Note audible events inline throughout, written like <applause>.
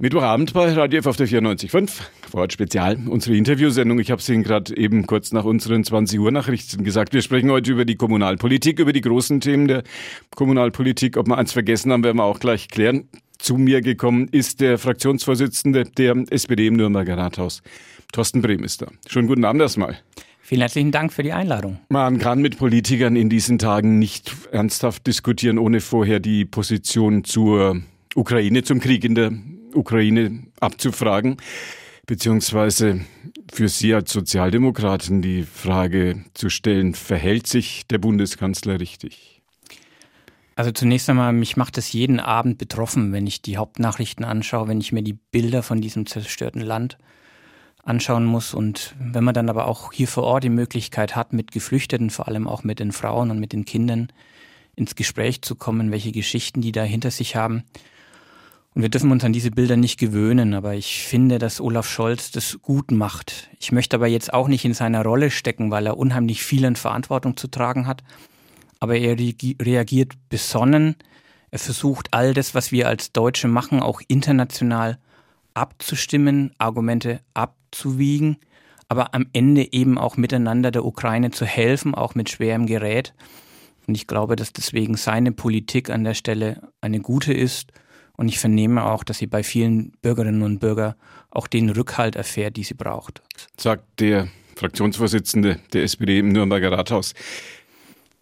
Mittwochabend bei Radio F auf der 94.5, Vorort Spezial, unsere Interviewsendung. Ich habe es Ihnen gerade eben kurz nach unseren 20 Uhr Nachrichten gesagt. Wir sprechen heute über die Kommunalpolitik, über die großen Themen der Kommunalpolitik. Ob wir eins vergessen haben, werden wir auch gleich klären. Zu mir gekommen ist der Fraktionsvorsitzende der SPD im Nürnberger Rathaus, Thorsten Brehm ist da. Schönen guten Abend erstmal. Vielen herzlichen Dank für die Einladung. Man kann mit Politikern in diesen Tagen nicht ernsthaft diskutieren, ohne vorher die Position zur Ukraine, zum Krieg in der Ukraine abzufragen, beziehungsweise für Sie als Sozialdemokraten die Frage zu stellen, verhält sich der Bundeskanzler richtig? Also zunächst einmal, mich macht es jeden Abend betroffen, wenn ich die Hauptnachrichten anschaue, wenn ich mir die Bilder von diesem zerstörten Land anschauen muss und wenn man dann aber auch hier vor Ort die Möglichkeit hat, mit Geflüchteten, vor allem auch mit den Frauen und mit den Kindern ins Gespräch zu kommen, welche Geschichten die da hinter sich haben, und wir dürfen uns an diese Bilder nicht gewöhnen, aber ich finde, dass Olaf Scholz das gut macht. Ich möchte aber jetzt auch nicht in seiner Rolle stecken, weil er unheimlich viel an Verantwortung zu tragen hat. Aber er reagiert besonnen. Er versucht all das, was wir als Deutsche machen, auch international abzustimmen, Argumente abzuwiegen, aber am Ende eben auch miteinander der Ukraine zu helfen, auch mit schwerem Gerät. Und ich glaube, dass deswegen seine Politik an der Stelle eine gute ist und ich vernehme auch, dass sie bei vielen Bürgerinnen und Bürgern auch den Rückhalt erfährt, die sie braucht. Sagt der Fraktionsvorsitzende der SPD im Nürnberger Rathaus.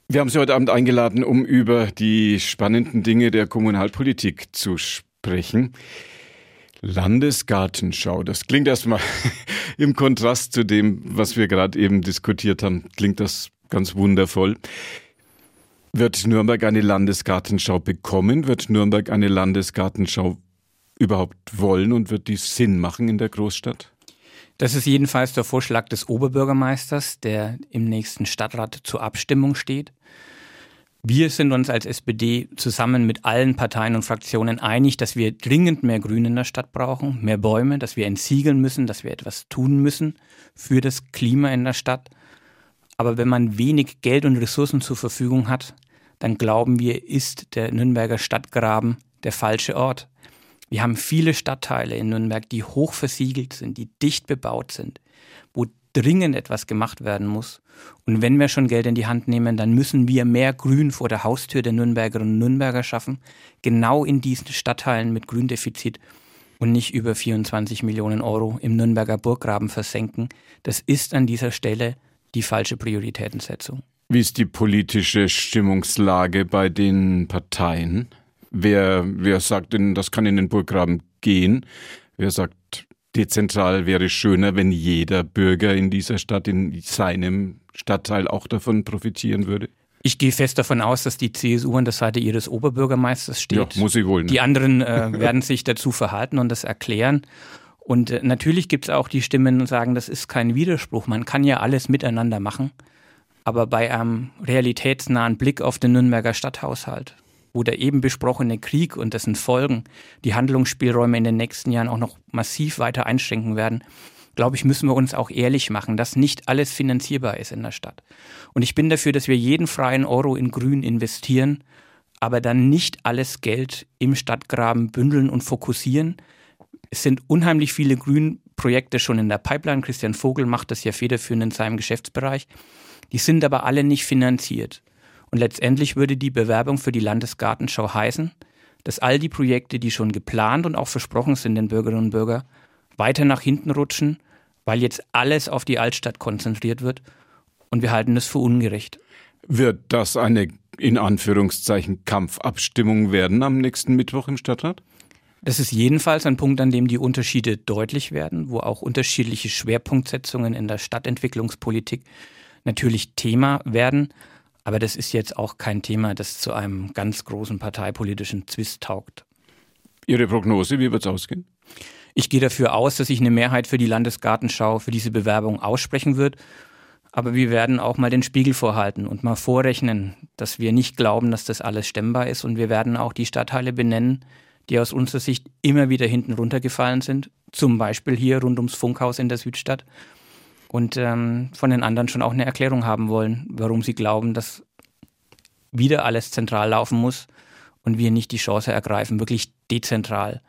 Wir haben Sie heute Abend eingeladen, um über die spannenden Dinge der Kommunalpolitik zu sprechen. Landesgartenschau, das klingt erstmal <laughs> im Kontrast zu dem, was wir gerade eben diskutiert haben, klingt das ganz wundervoll. Wird Nürnberg eine Landesgartenschau bekommen? Wird Nürnberg eine Landesgartenschau überhaupt wollen und wird die Sinn machen in der Großstadt? Das ist jedenfalls der Vorschlag des Oberbürgermeisters, der im nächsten Stadtrat zur Abstimmung steht. Wir sind uns als SPD zusammen mit allen Parteien und Fraktionen einig, dass wir dringend mehr Grün in der Stadt brauchen, mehr Bäume, dass wir entsiegeln müssen, dass wir etwas tun müssen für das Klima in der Stadt. Aber wenn man wenig Geld und Ressourcen zur Verfügung hat, dann glauben wir, ist der Nürnberger Stadtgraben der falsche Ort. Wir haben viele Stadtteile in Nürnberg, die hoch versiegelt sind, die dicht bebaut sind, wo dringend etwas gemacht werden muss. Und wenn wir schon Geld in die Hand nehmen, dann müssen wir mehr Grün vor der Haustür der Nürnbergerinnen und Nürnberger schaffen, genau in diesen Stadtteilen mit Gründefizit und nicht über 24 Millionen Euro im Nürnberger Burggraben versenken. Das ist an dieser Stelle die falsche Prioritätensetzung. Wie ist die politische Stimmungslage bei den Parteien? Wer, wer sagt denn, das kann in den Burggraben gehen? Wer sagt, dezentral wäre schöner, wenn jeder Bürger in dieser Stadt, in seinem Stadtteil auch davon profitieren würde? Ich gehe fest davon aus, dass die CSU an der Seite ihres Oberbürgermeisters steht. Ja, muss sie wohl. Ne? Die anderen äh, werden sich dazu verhalten und das erklären. Und äh, natürlich gibt es auch die Stimmen, die sagen, das ist kein Widerspruch. Man kann ja alles miteinander machen. Aber bei einem realitätsnahen Blick auf den Nürnberger Stadthaushalt, wo der eben besprochene Krieg und dessen Folgen die Handlungsspielräume in den nächsten Jahren auch noch massiv weiter einschränken werden, glaube ich, müssen wir uns auch ehrlich machen, dass nicht alles finanzierbar ist in der Stadt. Und ich bin dafür, dass wir jeden freien Euro in Grün investieren, aber dann nicht alles Geld im Stadtgraben bündeln und fokussieren. Es sind unheimlich viele Grünprojekte schon in der Pipeline. Christian Vogel macht das ja federführend in seinem Geschäftsbereich. Die sind aber alle nicht finanziert. Und letztendlich würde die Bewerbung für die Landesgartenschau heißen, dass all die Projekte, die schon geplant und auch versprochen sind den Bürgerinnen und Bürgern, weiter nach hinten rutschen, weil jetzt alles auf die Altstadt konzentriert wird. Und wir halten das für ungerecht. Wird das eine in Anführungszeichen Kampfabstimmung werden am nächsten Mittwoch im Stadtrat? Das ist jedenfalls ein Punkt, an dem die Unterschiede deutlich werden, wo auch unterschiedliche Schwerpunktsetzungen in der Stadtentwicklungspolitik natürlich Thema werden. Aber das ist jetzt auch kein Thema, das zu einem ganz großen parteipolitischen Zwist taugt. Ihre Prognose, wie wird es ausgehen? Ich gehe dafür aus, dass sich eine Mehrheit für die Landesgartenschau, für diese Bewerbung aussprechen wird. Aber wir werden auch mal den Spiegel vorhalten und mal vorrechnen, dass wir nicht glauben, dass das alles stemmbar ist. Und wir werden auch die Stadtteile benennen, die aus unserer Sicht immer wieder hinten runtergefallen sind. Zum Beispiel hier rund ums Funkhaus in der Südstadt und ähm, von den anderen schon auch eine Erklärung haben wollen, warum sie glauben, dass wieder alles zentral laufen muss und wir nicht die Chance ergreifen, wirklich dezentral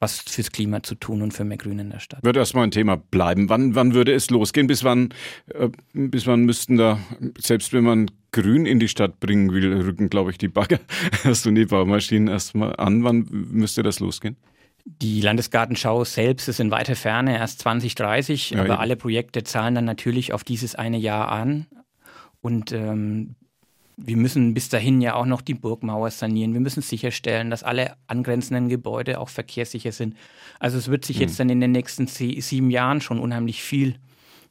was fürs Klima zu tun und für mehr Grün in der Stadt. Wird erstmal ein Thema bleiben. Wann, wann würde es losgehen? Bis wann, äh, bis wann müssten da, selbst wenn man Grün in die Stadt bringen will, rücken, glaube ich, die Bagger erst <laughs> und die Baumaschinen erstmal an. Wann müsste das losgehen? Die Landesgartenschau selbst ist in weiter Ferne, erst 2030, ja, aber eben. alle Projekte zahlen dann natürlich auf dieses eine Jahr an. Und ähm, wir müssen bis dahin ja auch noch die Burgmauer sanieren. Wir müssen sicherstellen, dass alle angrenzenden Gebäude auch verkehrssicher sind. Also es wird sich mhm. jetzt dann in den nächsten sieben Jahren schon unheimlich viel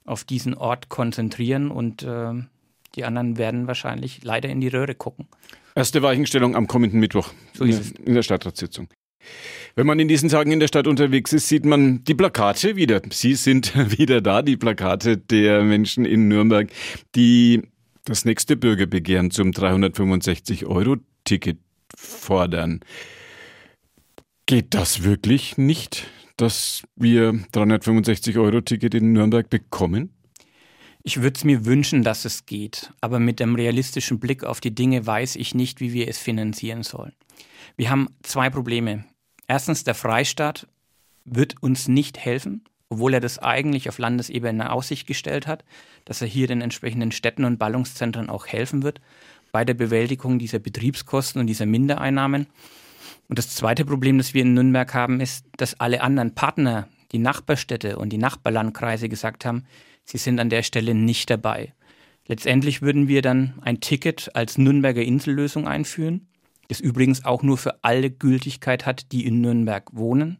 auf diesen Ort konzentrieren und äh, die anderen werden wahrscheinlich leider in die Röhre gucken. Erste Weichenstellung am kommenden Mittwoch so in, in der Stadtratssitzung. Wenn man in diesen Tagen in der Stadt unterwegs ist, sieht man die Plakate wieder. Sie sind <laughs> wieder da, die Plakate der Menschen in Nürnberg, die das nächste Bürgerbegehren zum 365-Euro-Ticket fordern. Geht das wirklich nicht, dass wir 365-Euro-Ticket in Nürnberg bekommen? Ich würde es mir wünschen, dass es geht, aber mit dem realistischen Blick auf die Dinge weiß ich nicht, wie wir es finanzieren sollen. Wir haben zwei Probleme. Erstens, der Freistaat wird uns nicht helfen, obwohl er das eigentlich auf Landesebene in Aussicht gestellt hat, dass er hier den entsprechenden Städten und Ballungszentren auch helfen wird bei der Bewältigung dieser Betriebskosten und dieser Mindereinnahmen. Und das zweite Problem, das wir in Nürnberg haben, ist, dass alle anderen Partner, die Nachbarstädte und die Nachbarlandkreise gesagt haben, sie sind an der Stelle nicht dabei. Letztendlich würden wir dann ein Ticket als Nürnberger Insellösung einführen, das übrigens auch nur für alle Gültigkeit hat, die in Nürnberg wohnen.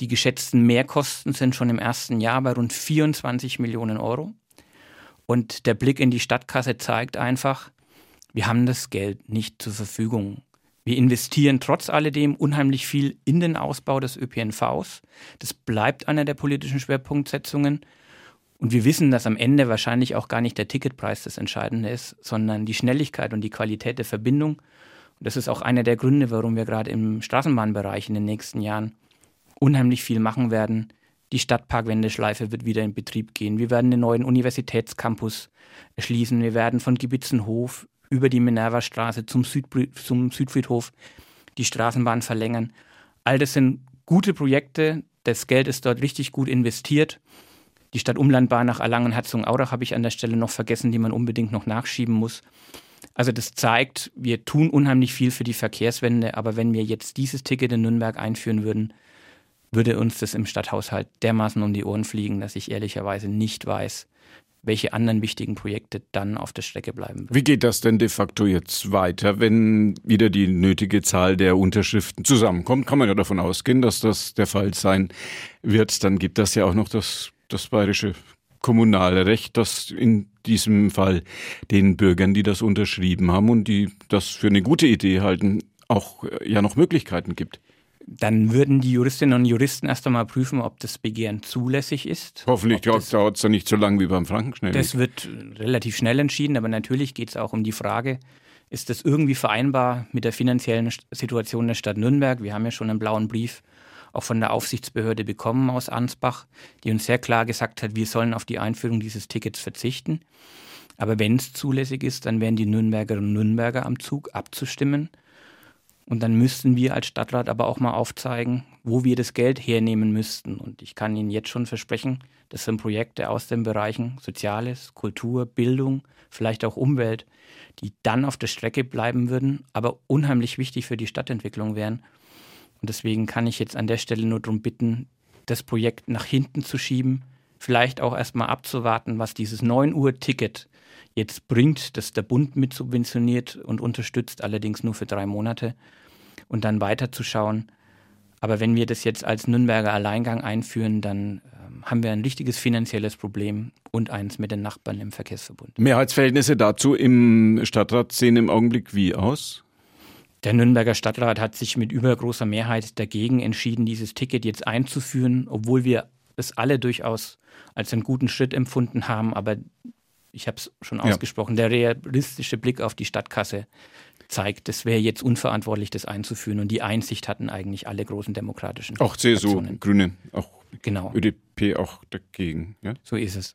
Die geschätzten Mehrkosten sind schon im ersten Jahr bei rund 24 Millionen Euro. Und der Blick in die Stadtkasse zeigt einfach, wir haben das Geld nicht zur Verfügung. Wir investieren trotz alledem unheimlich viel in den Ausbau des ÖPNVs. Das bleibt einer der politischen Schwerpunktsetzungen. Und wir wissen, dass am Ende wahrscheinlich auch gar nicht der Ticketpreis das Entscheidende ist, sondern die Schnelligkeit und die Qualität der Verbindung. Das ist auch einer der Gründe, warum wir gerade im Straßenbahnbereich in den nächsten Jahren unheimlich viel machen werden. Die Stadtparkwendeschleife wird wieder in Betrieb gehen. Wir werden den neuen Universitätscampus erschließen. Wir werden von Gibitzenhof über die Minervastraße zum, zum Südfriedhof die Straßenbahn verlängern. All das sind gute Projekte. Das Geld ist dort richtig gut investiert. Die Stadtumlandbahn nach Erlangen-Herzogenaurach habe ich an der Stelle noch vergessen, die man unbedingt noch nachschieben muss. Also das zeigt, wir tun unheimlich viel für die Verkehrswende, aber wenn wir jetzt dieses Ticket in Nürnberg einführen würden, würde uns das im Stadthaushalt dermaßen um die Ohren fliegen, dass ich ehrlicherweise nicht weiß, welche anderen wichtigen Projekte dann auf der Strecke bleiben würden. Wie geht das denn de facto jetzt weiter, wenn wieder die nötige Zahl der Unterschriften zusammenkommt? Kann man ja davon ausgehen, dass das der Fall sein wird. Dann gibt das ja auch noch das, das bayerische kommunale Recht, das in diesem Fall den Bürgern, die das unterschrieben haben und die das für eine gute Idee halten, auch ja noch Möglichkeiten gibt. Dann würden die Juristinnen und Juristen erst einmal prüfen, ob das Begehren zulässig ist. Hoffentlich dauert es ja nicht so lange wie beim Frankenschnell. Das wird relativ schnell entschieden, aber natürlich geht es auch um die Frage, ist das irgendwie vereinbar mit der finanziellen Situation der Stadt Nürnberg? Wir haben ja schon einen blauen Brief auch von der Aufsichtsbehörde bekommen aus Ansbach, die uns sehr klar gesagt hat, wir sollen auf die Einführung dieses Tickets verzichten. Aber wenn es zulässig ist, dann wären die Nürnbergerinnen und Nürnberger am Zug abzustimmen. Und dann müssten wir als Stadtrat aber auch mal aufzeigen, wo wir das Geld hernehmen müssten. Und ich kann Ihnen jetzt schon versprechen, das sind Projekte aus den Bereichen Soziales, Kultur, Bildung, vielleicht auch Umwelt, die dann auf der Strecke bleiben würden, aber unheimlich wichtig für die Stadtentwicklung wären. Und deswegen kann ich jetzt an der Stelle nur darum bitten, das Projekt nach hinten zu schieben, vielleicht auch erstmal abzuwarten, was dieses 9 Uhr Ticket jetzt bringt, das der Bund mit subventioniert und unterstützt, allerdings nur für drei Monate, und dann weiterzuschauen. Aber wenn wir das jetzt als Nürnberger Alleingang einführen, dann ähm, haben wir ein richtiges finanzielles Problem und eins mit den Nachbarn im Verkehrsverbund. Mehrheitsverhältnisse dazu im Stadtrat sehen im Augenblick wie aus? Der Nürnberger Stadtrat hat sich mit übergroßer Mehrheit dagegen entschieden, dieses Ticket jetzt einzuführen, obwohl wir es alle durchaus als einen guten Schritt empfunden haben. Aber ich habe es schon ausgesprochen, ja. der realistische Blick auf die Stadtkasse zeigt, es wäre jetzt unverantwortlich, das einzuführen. Und die Einsicht hatten eigentlich alle großen demokratischen Auch CSU, Aktionen. Grüne, auch genau. ÖDP auch dagegen. Ja? So ist es.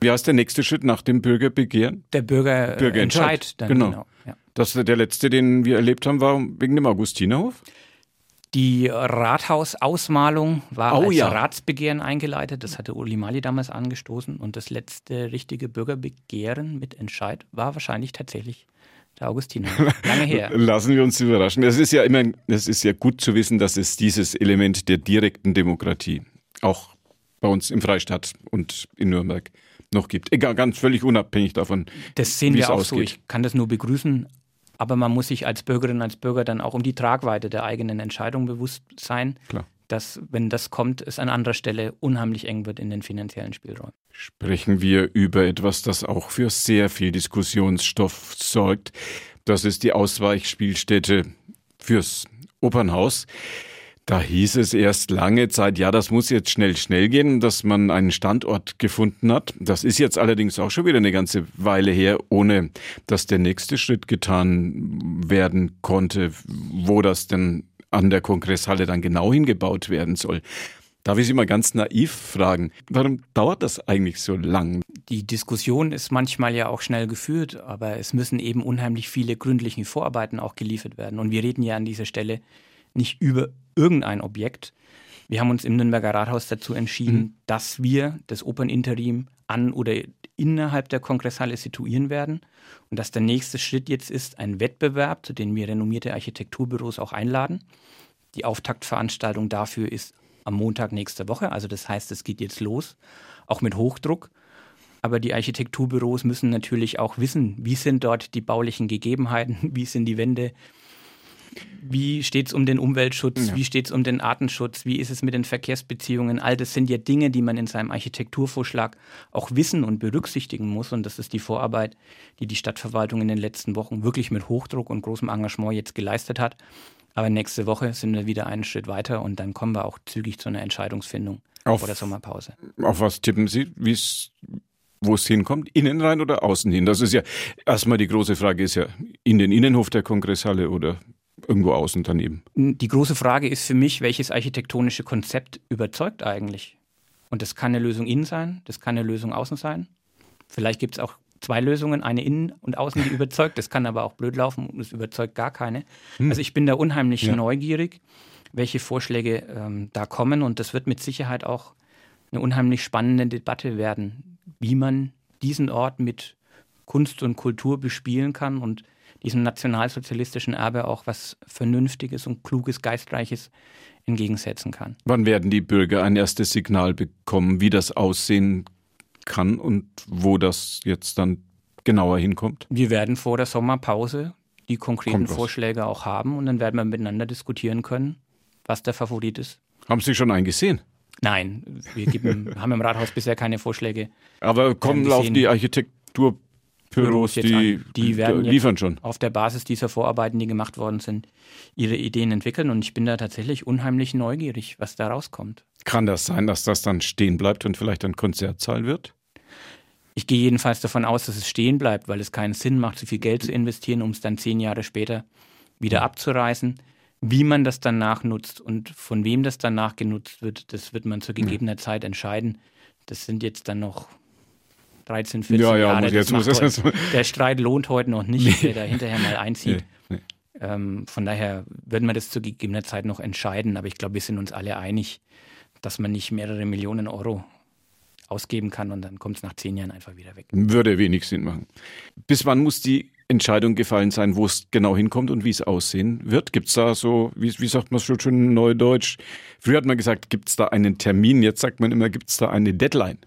Wie heißt der nächste Schritt nach dem Bürgerbegehren? Der Bürger, Bürgerentscheid. Dann, genau. genau ja. Das, der letzte, den wir erlebt haben, war wegen dem Augustinerhof? Die Rathausausmalung war Oh als ja. Ratsbegehren eingeleitet. Das hatte Uli Mali damals angestoßen. Und das letzte richtige Bürgerbegehren mit Entscheid war wahrscheinlich tatsächlich der Augustiner. Lange her. <laughs> Lassen wir uns überraschen. Es ist ja immer, es ist ja gut zu wissen, dass es dieses Element der direkten Demokratie auch bei uns im Freistaat und in Nürnberg noch gibt. Egal, ganz völlig unabhängig davon. Das sehen wie wir es auch so. ausgeht. Ich kann das nur begrüßen. Aber man muss sich als Bürgerin, als Bürger dann auch um die Tragweite der eigenen Entscheidung bewusst sein, Klar. dass, wenn das kommt, es an anderer Stelle unheimlich eng wird in den finanziellen Spielräumen. Sprechen wir über etwas, das auch für sehr viel Diskussionsstoff sorgt. Das ist die Ausweichspielstätte fürs Opernhaus. Da hieß es erst lange Zeit, ja, das muss jetzt schnell, schnell gehen, dass man einen Standort gefunden hat. Das ist jetzt allerdings auch schon wieder eine ganze Weile her, ohne dass der nächste Schritt getan werden konnte, wo das denn an der Kongresshalle dann genau hingebaut werden soll. Darf ich Sie mal ganz naiv fragen, warum dauert das eigentlich so lang? Die Diskussion ist manchmal ja auch schnell geführt, aber es müssen eben unheimlich viele gründliche Vorarbeiten auch geliefert werden. Und wir reden ja an dieser Stelle nicht über irgendein Objekt. Wir haben uns im Nürnberger Rathaus dazu entschieden, Mhm. dass wir das Operninterim an oder innerhalb der Kongresshalle situieren werden und dass der nächste Schritt jetzt ist, ein Wettbewerb, zu dem wir renommierte Architekturbüros auch einladen. Die Auftaktveranstaltung dafür ist am Montag nächste Woche, also das heißt, es geht jetzt los, auch mit Hochdruck. Aber die Architekturbüros müssen natürlich auch wissen, wie sind dort die baulichen Gegebenheiten, <laughs> wie sind die Wände, wie steht es um den Umweltschutz, Ja. wie steht es um den Artenschutz, wie ist es mit den Verkehrsbeziehungen. All das sind ja Dinge, die man in seinem Architekturvorschlag auch wissen und berücksichtigen muss. Und das ist die Vorarbeit, die die Stadtverwaltung in den letzten Wochen wirklich mit Hochdruck und großem Engagement jetzt geleistet hat. Aber nächste Woche sind wir wieder einen Schritt weiter und dann kommen wir auch zügig zu einer Entscheidungsfindung Auf- vor der Sommerpause. Auf was tippen Sie, wie's, wo es hinkommt? Innen rein oder außen hin? Das ist ja erstmal die große Frage, ist ja in den Innenhof der Kongresshalle oder irgendwo außen daneben. Die große Frage ist für mich, welches architektonische Konzept überzeugt eigentlich? Und das kann eine Lösung innen sein, das kann eine Lösung außen sein. Vielleicht gibt es auch zwei Lösungen, eine innen und außen, die <laughs> überzeugt. Das kann aber auch blöd laufen und es überzeugt gar keine. Also ich bin da unheimlich Ja. neugierig, welche Vorschläge ähm, da kommen. Und das wird mit Sicherheit auch eine unheimlich spannende Debatte werden, wie man diesen Ort mit Kunst und Kultur bespielen kann und diesem nationalsozialistischen Erbe auch was Vernünftiges und Kluges, Geistreiches entgegensetzen kann. Wann werden die Bürger ein erstes Signal bekommen, wie das aussehen kann und wo das jetzt dann genauer hinkommt? Wir werden vor der Sommerpause die konkreten. Vorschläge auch haben und dann werden wir miteinander diskutieren können, was der Favorit ist. Haben Sie schon einen gesehen? Nein, wir geben, <laughs> haben im Rathaus bisher keine Vorschläge. Aber kommen laufen die Architekturbüros, Büros jetzt die. Die werden liefern schon. auf der Basis dieser Vorarbeiten, die gemacht worden sind, ihre Ideen entwickeln. Und ich bin da tatsächlich unheimlich neugierig, was da rauskommt. Kann das sein, dass das dann stehen bleibt und vielleicht ein Konzertsaal wird? Ich gehe jedenfalls davon aus, dass es stehen bleibt, weil es keinen Sinn macht, so viel Geld zu investieren, um es dann zehn Jahre später wieder abzureißen. Wie man das dann nachnutzt und von wem das danach genutzt wird, das wird man zu gegebener Zeit entscheiden. Das sind jetzt dann noch 13, 14 Ja, ja, Jahre. muss- jetzt muss heute, der Streit lohnt heute noch nicht, der da hinterher mal einzieht. Nee, nee. Ähm, von daher werden wir das zu gegebener Zeit noch entscheiden. Aber ich glaube, wir sind uns alle einig, dass man nicht mehrere Millionen Euro ausgeben kann und dann kommt es nach zehn Jahren einfach wieder weg. Würde wenig Sinn machen. Bis wann muss die Entscheidung gefallen sein, wo es genau hinkommt und wie es aussehen wird? Gibt es da so, wie, wie sagt man es schon schön neudeutsch? Früher hat man gesagt, gibt es da einen Termin? Jetzt sagt man immer, gibt es da eine Deadline?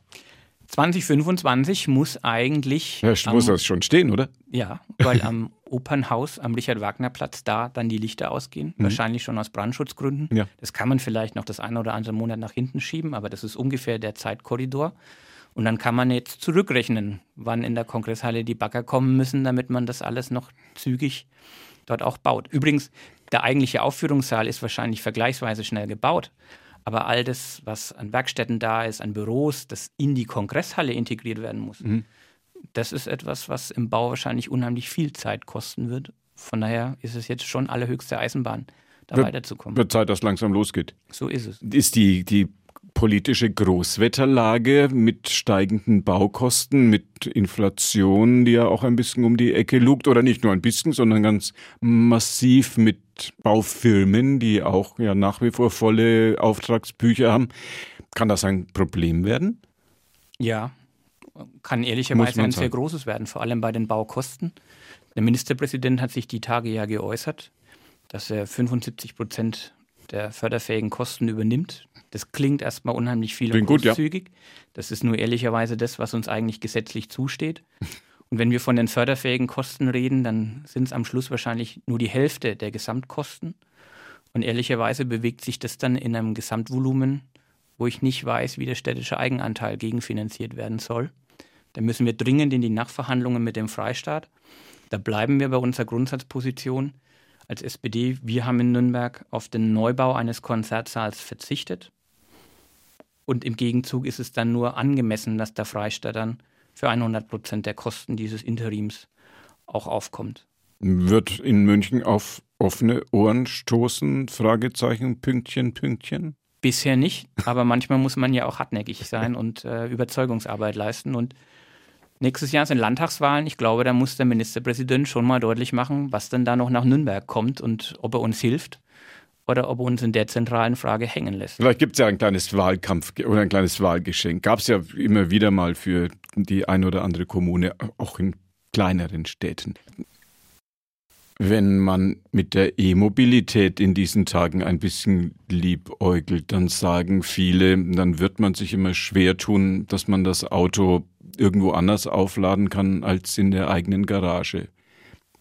2025 muss eigentlich. Ja, am- muss das schon stehen, oder? Ja, weil am Opernhaus am Richard-Wagner-Platz da dann die Lichter ausgehen. Wahrscheinlich schon aus Brandschutzgründen. Mhm. Ja. Das kann man vielleicht noch das eine oder andere Monat nach hinten schieben, aber das ist ungefähr der Zeitkorridor. Und dann kann man jetzt zurückrechnen, wann in der Kongresshalle die Bagger kommen müssen, damit man das alles noch zügig dort auch baut. Übrigens, der eigentliche Aufführungssaal ist wahrscheinlich vergleichsweise schnell gebaut. Aber all das, was an Werkstätten da ist, an Büros, das in die Kongresshalle integriert werden muss, das ist etwas, was im Bau wahrscheinlich unheimlich viel Zeit kosten wird. Von daher ist es jetzt schon allerhöchste Eisenbahn, da Wird- weiterzukommen. Wird Zeit, dass langsam losgeht. So ist es. Ist die, die politische Großwetterlage mit steigenden Baukosten, mit Inflation, die ja auch ein bisschen um die Ecke lugt, oder nicht nur ein bisschen, sondern ganz massiv mit Baufirmen, die auch ja nach wie vor volle Auftragsbücher haben. Kann das ein Problem werden? Ja, kann ehrlicherweise ein sehr großes werden, vor allem bei den Baukosten. Der Ministerpräsident hat sich die Tage ja geäußert, dass er 75 Prozent der förderfähigen Kosten übernimmt. Das klingt erstmal unheimlich viel und großzügig. Ja. Das ist nur ehrlicherweise das, was uns eigentlich gesetzlich zusteht. Und wenn wir von den förderfähigen Kosten reden, dann sind es am Schluss wahrscheinlich nur die Hälfte der Gesamtkosten. Und ehrlicherweise bewegt sich das dann in einem Gesamtvolumen, wo ich nicht weiß, wie der städtische Eigenanteil gegenfinanziert werden soll. Da müssen wir dringend in die Nachverhandlungen mit dem Freistaat. Da bleiben wir bei unserer Grundsatzposition als SPD. Wir haben in Nürnberg auf den Neubau eines Konzertsaals verzichtet. Und im Gegenzug ist es dann nur angemessen, dass der Freistaat dann für 100 Prozent der Kosten dieses Interims auch aufkommt. Wird in München auf offene Ohren stoßen? Fragezeichen, Pünktchen, Pünktchen? Bisher nicht, aber manchmal muss man ja auch hartnäckig sein und äh, Überzeugungsarbeit leisten. Und nächstes Jahr sind Landtagswahlen. Ich glaube, da muss der Ministerpräsident schon mal deutlich machen, was denn da noch nach Nürnberg kommt und ob er uns hilft oder ob er uns in der zentralen Frage hängen lässt. Vielleicht gibt es ja ein kleines Wahlkampf oder ein kleines Wahlgeschenk. Gab es ja immer wieder mal für die eine oder andere Kommune, auch in kleineren Städten. Wenn man mit der E-Mobilität in diesen Tagen ein bisschen liebäugelt, dann sagen viele, dann wird man sich immer schwer tun, dass man das Auto irgendwo anders aufladen kann als in der eigenen Garage.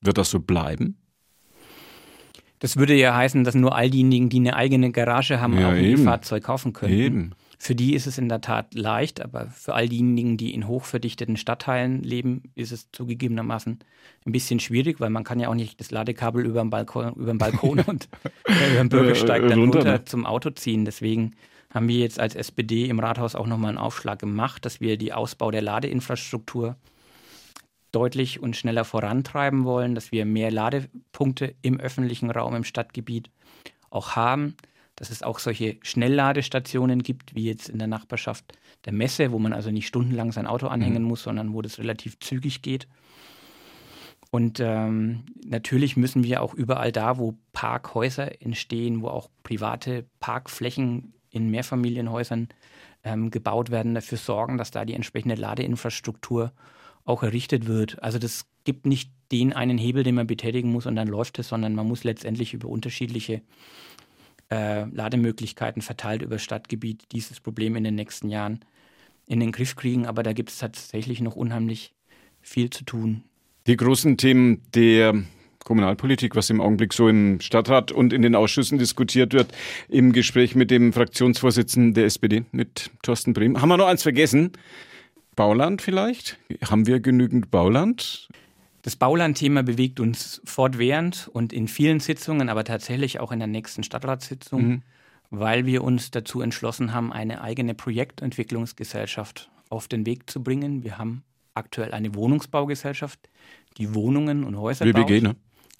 Wird das so bleiben? Das würde ja heißen, dass nur all diejenigen, die eine eigene Garage haben, ja, auch ein E-Fahrzeug kaufen können. Eben. Für die ist es in der Tat leicht, aber für all diejenigen, die in hochverdichteten Stadtteilen leben, ist es zugegebenermaßen ein bisschen schwierig, weil man kann ja auch nicht das Ladekabel über den Balkon, über den Balkon <laughs> und über den Bürgersteig dann runter, runter zum Auto ziehen. Deswegen haben wir jetzt als SPD im Rathaus auch nochmal einen Aufschlag gemacht, dass wir die Ausbau der Ladeinfrastruktur deutlich und schneller vorantreiben wollen, dass wir mehr Ladepunkte im öffentlichen Raum im Stadtgebiet auch haben dass es auch solche Schnellladestationen gibt, wie jetzt in der Nachbarschaft der Messe, wo man also nicht stundenlang sein Auto anhängen mhm. muss, sondern wo das relativ zügig geht. Und ähm, natürlich müssen wir auch überall da, wo Parkhäuser entstehen, wo auch private Parkflächen in Mehrfamilienhäusern ähm, gebaut werden, dafür sorgen, dass da die entsprechende Ladeinfrastruktur auch errichtet wird. Also das gibt nicht den einen Hebel, den man betätigen muss und dann läuft es, sondern man muss letztendlich über unterschiedliche äh, Lademöglichkeiten verteilt über Stadtgebiet dieses Problem in den nächsten Jahren in den Griff kriegen. Aber da gibt es tatsächlich noch unheimlich viel zu tun. Die großen Themen der Kommunalpolitik, was im Augenblick so im Stadtrat und in den Ausschüssen diskutiert wird, im Gespräch mit dem Fraktionsvorsitzenden der SPD, mit Thorsten Brehm. Haben wir noch eins vergessen? Bauland vielleicht? Haben wir genügend Bauland? Das Baulandthema bewegt uns fortwährend und in vielen Sitzungen, aber tatsächlich auch in der nächsten Stadtratssitzung, mhm. weil wir uns dazu entschlossen haben, eine eigene Projektentwicklungsgesellschaft auf den Weg zu bringen. Wir haben aktuell eine Wohnungsbaugesellschaft, die Wohnungen und Häuser WBG, baut. Ne?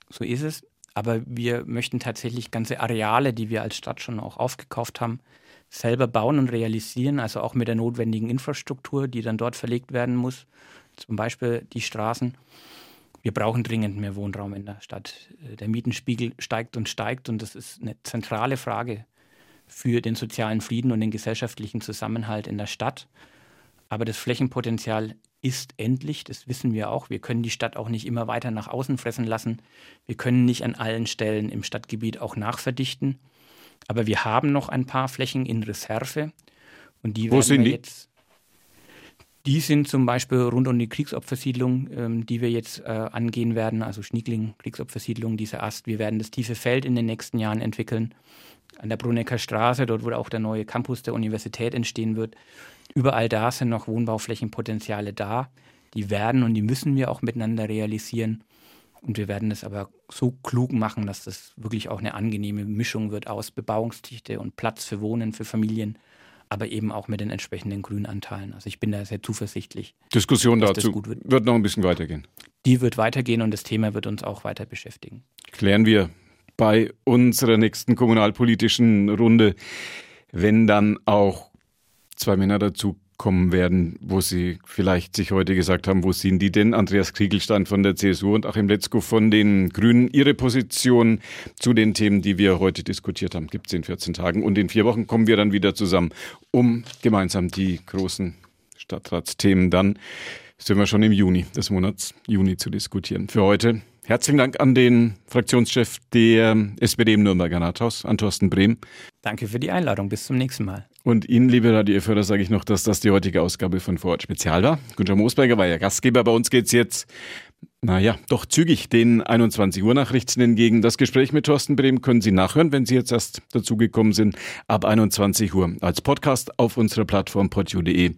So ist es. Aber wir möchten tatsächlich ganze Areale, die wir als Stadt schon auch aufgekauft haben, selber bauen und realisieren, also auch mit der notwendigen Infrastruktur, die dann dort verlegt werden muss, zum Beispiel die Straßen wir brauchen dringend mehr Wohnraum in der Stadt. Äh, der Mietenspiegel steigt und steigt und das ist eine zentrale Frage für den sozialen Frieden und den gesellschaftlichen Zusammenhalt in der Stadt. Aber das Flächenpotenzial ist endlich, das wissen wir auch. Wir können die Stadt auch nicht immer weiter nach außen fressen lassen. Wir können nicht an allen Stellen im Stadtgebiet auch nachverdichten. Aber wir haben noch ein paar Flächen in Reserve. Und die Wo werden sind wir die? jetzt die sind zum Beispiel rund um die Kriegsopfersiedlung, ähm, die wir jetzt äh, angehen werden, also Schniegling, Kriegsopfersiedlung, dieser Ast. Wir werden das tiefe Feld in den nächsten Jahren entwickeln. An der Brunecker Straße, dort wo auch der neue Campus der Universität entstehen wird. Überall da sind noch Wohnbauflächenpotenziale da. Die werden und die müssen wir auch miteinander realisieren. Und wir werden es aber so klug machen, dass das wirklich auch eine angenehme Mischung wird aus Bebauungsdichte und Platz für Wohnen, für Familien aber eben auch mit den entsprechenden Grünanteilen. Also ich bin da sehr zuversichtlich. Diskussion dazu wird. wird noch ein bisschen weitergehen. Die wird weitergehen und das Thema wird uns auch weiter beschäftigen. Klären wir bei unserer nächsten kommunalpolitischen Runde, wenn dann auch zwei Männer dazu kommen werden, wo Sie vielleicht sich heute gesagt haben, wo sind die denn? Andreas Kriegelstein von der CSU und Achim Letzko von den Grünen. Ihre Position zu den Themen, die wir heute diskutiert haben, gibt es in 14 Tagen. Und in vier Wochen kommen wir dann wieder zusammen, um gemeinsam die großen Stadtratsthemen dann, sind wir schon im Juni des Monats Juni zu diskutieren. Für heute Herzlichen Dank an den Fraktionschef der SPD im Nürnberger Rathaus, an Thorsten Brehm. Danke für die Einladung. Bis zum nächsten Mal. Und Ihnen, liebe Radio-Hörer, sage ich noch, dass das die heutige Ausgabe von Vorort Spezial war. Gunther Moosberger war ja Gastgeber. Bei uns geht's jetzt, naja, doch zügig den 21 Uhr Nachrichten entgegen. Das Gespräch mit Thorsten Brehm können Sie nachhören, wenn Sie jetzt erst dazugekommen sind, ab 21 Uhr als Podcast auf unserer Plattform podu.de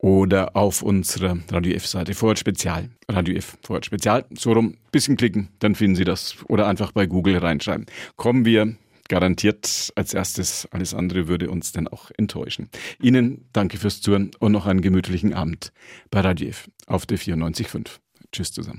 oder auf unserer Radio F-Seite Vorort Spezial. Radio F Vorort Spezial. So rum, bisschen klicken, dann finden Sie das. Oder einfach bei Google reinschreiben. Kommen wir garantiert als erstes. Alles andere würde uns dann auch enttäuschen. Ihnen danke fürs Zuhören und noch einen gemütlichen Abend bei Radio F auf der 94.5. Tschüss zusammen.